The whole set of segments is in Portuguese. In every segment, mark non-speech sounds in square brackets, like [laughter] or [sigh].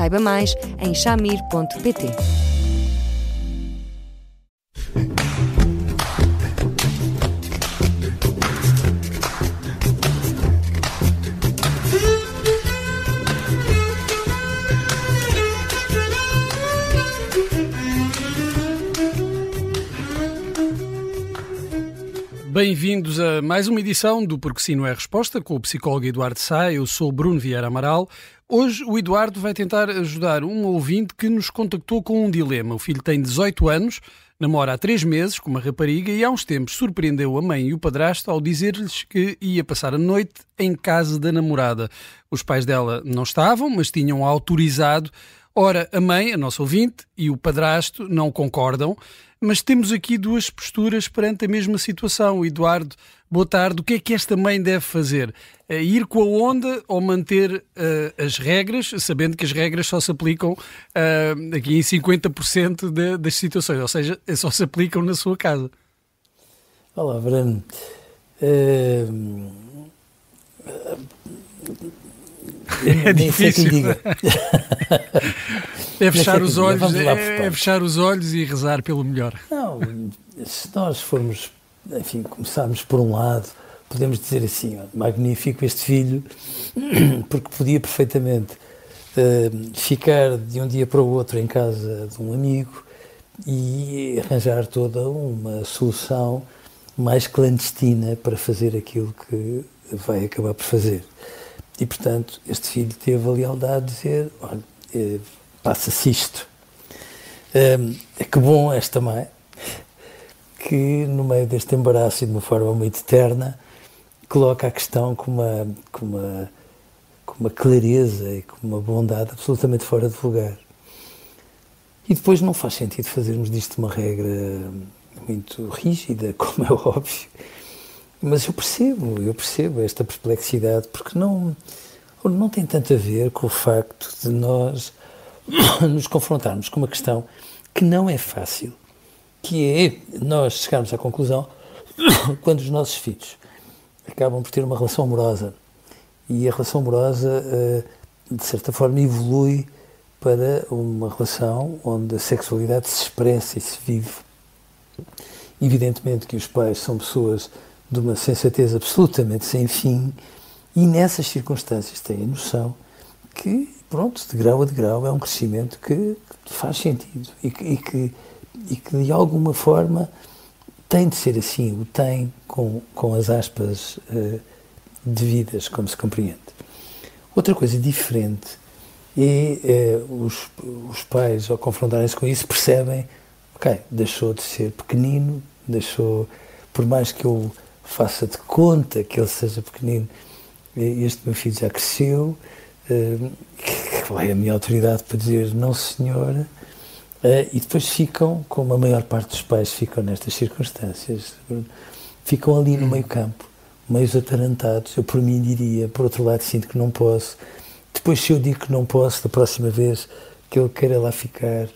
Saiba mais em chamir.pt. Bem-vindos a mais uma edição do Porque Sim Não é Resposta com o psicólogo Eduardo Sá. Eu sou Bruno Vieira Amaral. Hoje o Eduardo vai tentar ajudar um ouvinte que nos contactou com um dilema. O filho tem 18 anos, namora há 3 meses com uma rapariga e há uns tempos surpreendeu a mãe e o padrasto ao dizer-lhes que ia passar a noite em casa da namorada. Os pais dela não estavam, mas tinham autorizado. Ora, a mãe, a nossa ouvinte, e o padrasto não concordam, mas temos aqui duas posturas perante a mesma situação. Eduardo, boa tarde. O que é que esta mãe deve fazer? É ir com a onda ou manter uh, as regras, sabendo que as regras só se aplicam uh, aqui em 50% de, das situações, ou seja, só se aplicam na sua casa? Olá, Bruno. Uh, é difícil. [laughs] é fechar os olhos, é, é, fechar os olhos e rezar pelo melhor. Não, se nós formos, enfim, começarmos por um lado, podemos dizer assim, ó, magnífico este filho, [clears throat] porque podia perfeitamente uh, ficar de um dia para o outro em casa de um amigo e arranjar toda uma solução mais clandestina para fazer aquilo que vai acabar por fazer. E, portanto, este filho teve a lealdade de dizer: olha, eh, passa-se isto. É que bom esta mãe, que no meio deste embaraço e de uma forma muito terna, coloca a questão com uma, com uma, com uma clareza e com uma bondade absolutamente fora de lugar. E depois não faz sentido fazermos disto uma regra muito rígida, [laughs] como é óbvio, mas eu percebo, eu percebo esta perplexidade, porque não, não tem tanto a ver com o facto de nós [coughs] nos confrontarmos com uma questão que não é fácil, que é nós chegarmos à conclusão [coughs] quando os nossos filhos acabam por ter uma relação amorosa e a relação amorosa, eh, de certa forma, evolui para uma relação onde a sexualidade se expressa e se vive. Evidentemente que os pais são pessoas de uma sensatez absolutamente sem fim e nessas circunstâncias têm a noção que, pronto, de grau a de grau é um crescimento que faz sentido e que, e que, e que de alguma forma tem de ser assim, o tem com, com as aspas uh, devidas, como se compreende. Outra coisa diferente é uh, os, os pais, ao confrontarem-se com isso, percebem, ok, deixou de ser pequenino, deixou, por mais que eu faça de conta que ele seja pequenino. Este meu filho já cresceu, qual é a minha autoridade para dizer não senhora? E depois ficam, como a maior parte dos pais ficam nestas circunstâncias, ficam ali no meio campo, meios atarantados. Eu por mim diria, por outro lado sinto que não posso. Depois se eu digo que não posso, da próxima vez que ele queira lá ficar,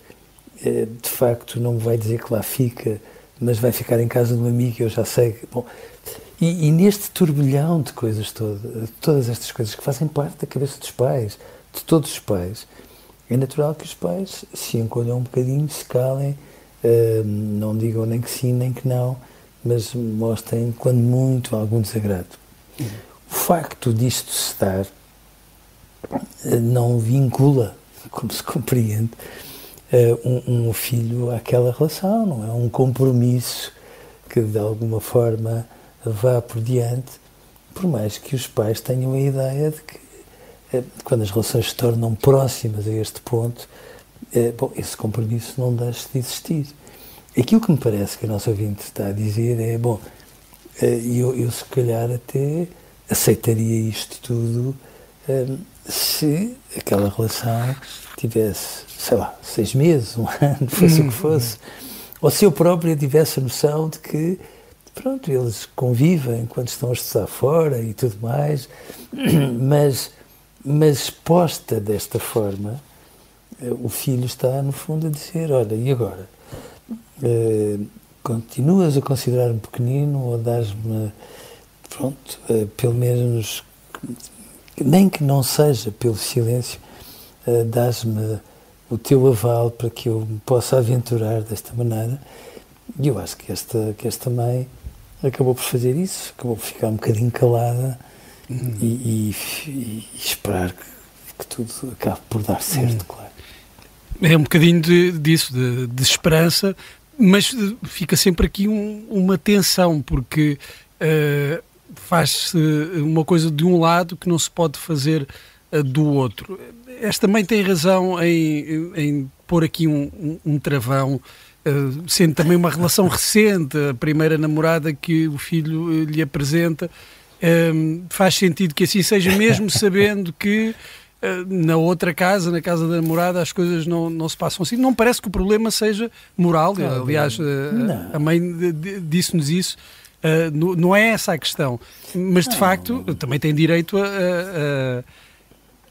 eh, de facto não me vai dizer que lá fica, mas vai ficar em casa de um amigo, eu já sei. Que, bom, e, e, neste turbilhão de coisas todas, todas estas coisas que fazem parte da cabeça dos pais, de todos os pais, é natural que os pais se encolham um bocadinho, se calem, uh, não digam nem que sim nem que não, mas mostrem, quando muito, algum desagrado. Uhum. O facto disto se dar uh, não vincula, como se compreende, uh, um, um filho àquela relação, não é? Um compromisso que de alguma forma vá por diante, por mais que os pais tenham a ideia de que, eh, quando as relações se tornam próximas a este ponto, eh, bom, esse compromisso não deixa de existir. Aquilo que me parece que a nossa ouvinte está a dizer é, bom, eh, eu, eu se calhar até aceitaria isto tudo se aquela relação tivesse, sei lá, seis meses, um [laughs] ano, fosse o que fosse, ou se eu próprio tivesse a noção de que, pronto, eles convivem quando estão a estudar fora e tudo mais, [clears throat] mas, mas posta desta forma, eh, o filho está, no fundo, a dizer: Olha, e agora? Uh, continuas a considerar-me pequenino ou dás-me, pronto, uh, pelo menos, nem que não seja pelo silêncio, dás-me o teu aval para que eu me possa aventurar desta maneira. E eu acho que esta, que esta mãe acabou por fazer isso, acabou por ficar um bocadinho calada uhum. e, e, e, esperar que, que, tudo acabe por dar certo, uhum. claro. É um bocadinho de, disso, de, de, esperança, mas fica sempre aqui um, uma tensão, porque uh, faz-se uma coisa de um lado que não se pode fazer uh, do outro. Esta mãe tem razão em, em pôr aqui um, um, um travão, uh, sendo também uma relação recente, a primeira namorada que o filho lhe apresenta. faz sentido que assim seja, mesmo [laughs] sabendo que eh, na outra casa, na casa da namorada, as coisas não, não se passam assim. Não parece que o problema seja moral. Aliás, eh, a mãe disse-nos isso. Não é essa a questão. Mas, de não. facto, também tem direito a, a,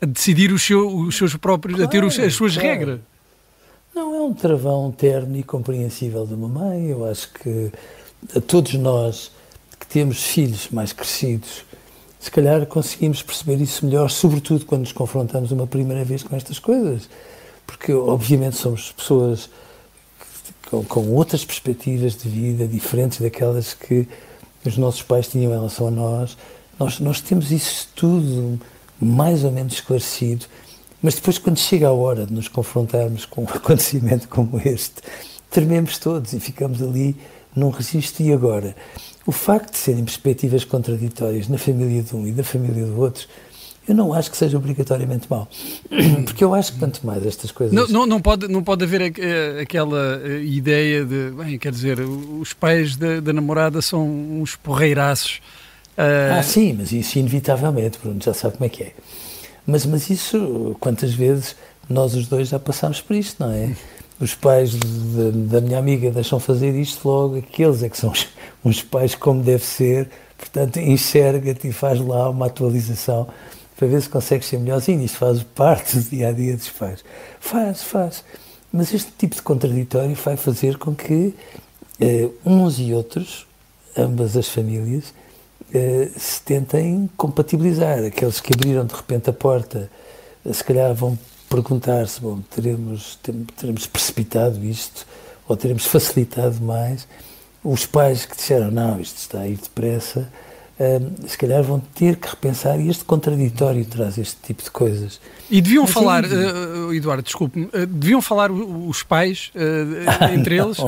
a decidir os, seu, os, seus próprios, claro, a ter as suas claro. regras. Não, é um travão terno e compreensível de uma mãe. Eu acho que a todos nós que temos filhos mais crescidos se calhar conseguimos perceber isso melhor, sobretudo quando nos confrontamos uma primeira vez com estas coisas. Porque, obviamente, somos pessoas com, com outras perspectivas de vida diferentes daquelas que os nossos pais tinham em relação a nós. Nós, nós temos isso tudo mais ou menos esclarecido, mas depois, quando chega a hora de nos confrontarmos com um [laughs] acontecimento como este, trememos todos e ficamos ali num registro. E agora? O facto de serem perspectivas contraditórias na família de um e da família do outro, eu não acho que seja obrigatoriamente mau. [clears throat] Porque eu acho que quanto mais estas coisas. Não, não, não, pode, não pode haver aquela eh, ideia de. Bem, quer dizer, os pais da, da namorada são uns porreiraços. Uh... Ah, sim, mas isso inevitavelmente, Bruno, já sabe como é que é. Mas, mas isso, quantas vezes nós os dois já passámos por isto, não é? os pais de, da minha amiga deixam fazer isto logo, aqueles é que são os, uns pais como deve ser, portanto enxerga-te e faz lá uma atualização para ver se consegues ser melhorzinho, isto faz parte do dia a dia dos pais. Faz, faz. Mas este tipo de contraditório vai fazer com que eh, uns e outros, ambas as famílias, se tentem compatibilizar. Aqueles que abriram de repente a porta, se calhar vão perguntar-se, bom, teremos, teremos precipitado isto ou teremos facilitado mais. Os pais que disseram, não, isto está a ir depressa, um, se calhar vão ter que repensar e este contraditório traz este tipo de coisas. E deviam Mas, falar, uh, Eduardo, desculpe-me, uh, deviam falar os pais uh, [laughs] entre eles?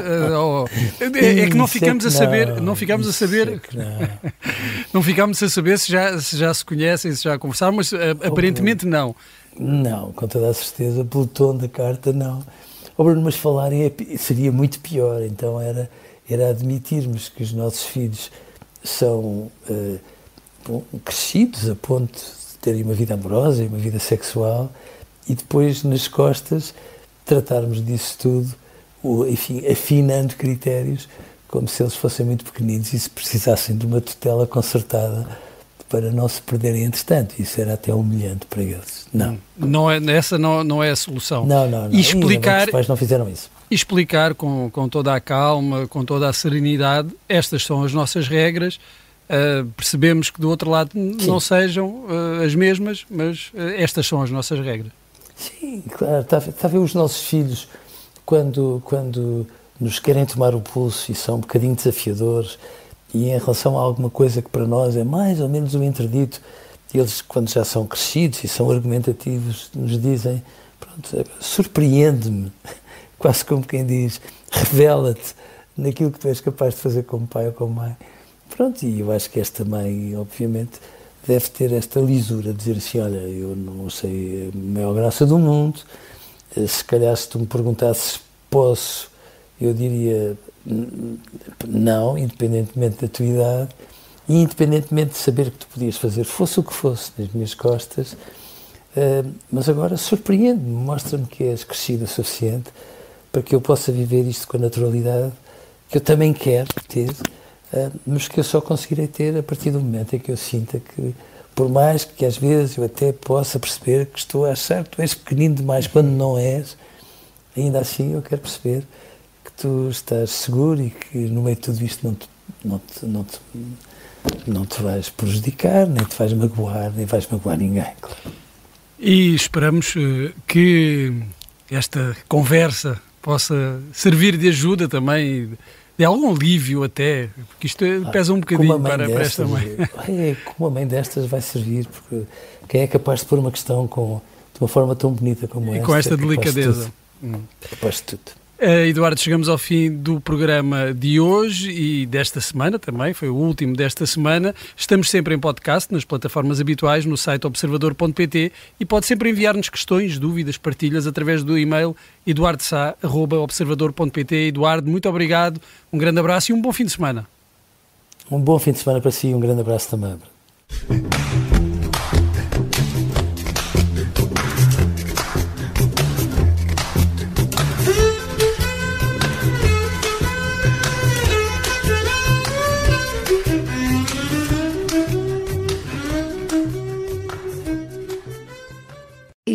É, é, que não ficamos a saber, não, não ficamos a saber, [laughs] não. ficamos a saber se já, se já se conhecem, se já conversaram, mas aparentemente não. Não, com toda a certeza, pelo tom da carta, não. Oh, Bruno, mas falarem é, seria muito pior, então era, era admitirmos que os nossos filhos são uh, bom, crescidos a ponto de terem uma vida amorosa e uma vida sexual e depois, nas costas, tratarmos disso tudo, ou, enfim, afinando critérios, como se eles fossem muito pequeninos e se precisassem de uma tutela concertada para não se perderem entretanto. Isso era até humilhante para eles. Não. não é, essa não, não é a solução. Não, não, não. E explicar, os pais não fizeram isso. Explicar com, com toda a calma, com toda a serenidade, estas são as nossas regras. Uh, percebemos que do outro lado Sim. não sejam uh, as mesmas, mas uh, estas são as nossas regras. Sim, claro. Está, está a ver os nossos filhos quando, quando nos querem tomar o pulso e são um bocadinho desafiadores e em relação a alguma coisa que para nós é mais ou menos um interdito, eles, quando já são crescidos e são argumentativos, nos dizem: pronto, surpreende-me, [laughs] quase como quem diz, revela-te naquilo que tu és capaz de fazer como pai ou como mãe. Pronto, e eu acho que esta mãe, obviamente, deve ter esta lisura, de dizer assim: olha, eu não sei a maior graça do mundo, se calhar se tu me perguntasses posso, eu diria não, independentemente da tua idade e independentemente de saber que tu podias fazer, fosse o que fosse, nas minhas costas, Uh, mas agora surpreende-me, mostra-me que és crescido o suficiente para que eu possa viver isto com a naturalidade que eu também quero ter, uh, mas que eu só conseguirei ter a partir do momento em que eu sinta que, por mais que às vezes eu até possa perceber que estou a achar que tu és pequenino demais quando não és, ainda assim eu quero perceber tu estás seguro e que no meio de tudo isto não te, não te, não te, não te vais prejudicar, nem te vais magoar, nem vais magoar ninguém, claro. E esperamos eh, que esta conversa possa servir de ajuda também, de algum alívio até, porque isto ah, pesa um bocadinho para, para esta mãe. É, como a mãe destas vai servir, porque quem é capaz de pôr uma questão com, de uma forma tão bonita como e esta? com esta é delicadeza. Hum. Capaz de tudo. Uh, Eduardo, chegamos ao fim do programa de hoje e desta semana também, foi o último desta semana. Estamos sempre em podcast, nas plataformas habituais, no site observador.pt e pode sempre enviar-nos questões, dúvidas, partilhas através do e-mail eduardosá.observador.pt. Eduardo, muito obrigado, um grande abraço e um bom fim de semana. Um bom fim de semana para si e um grande abraço também.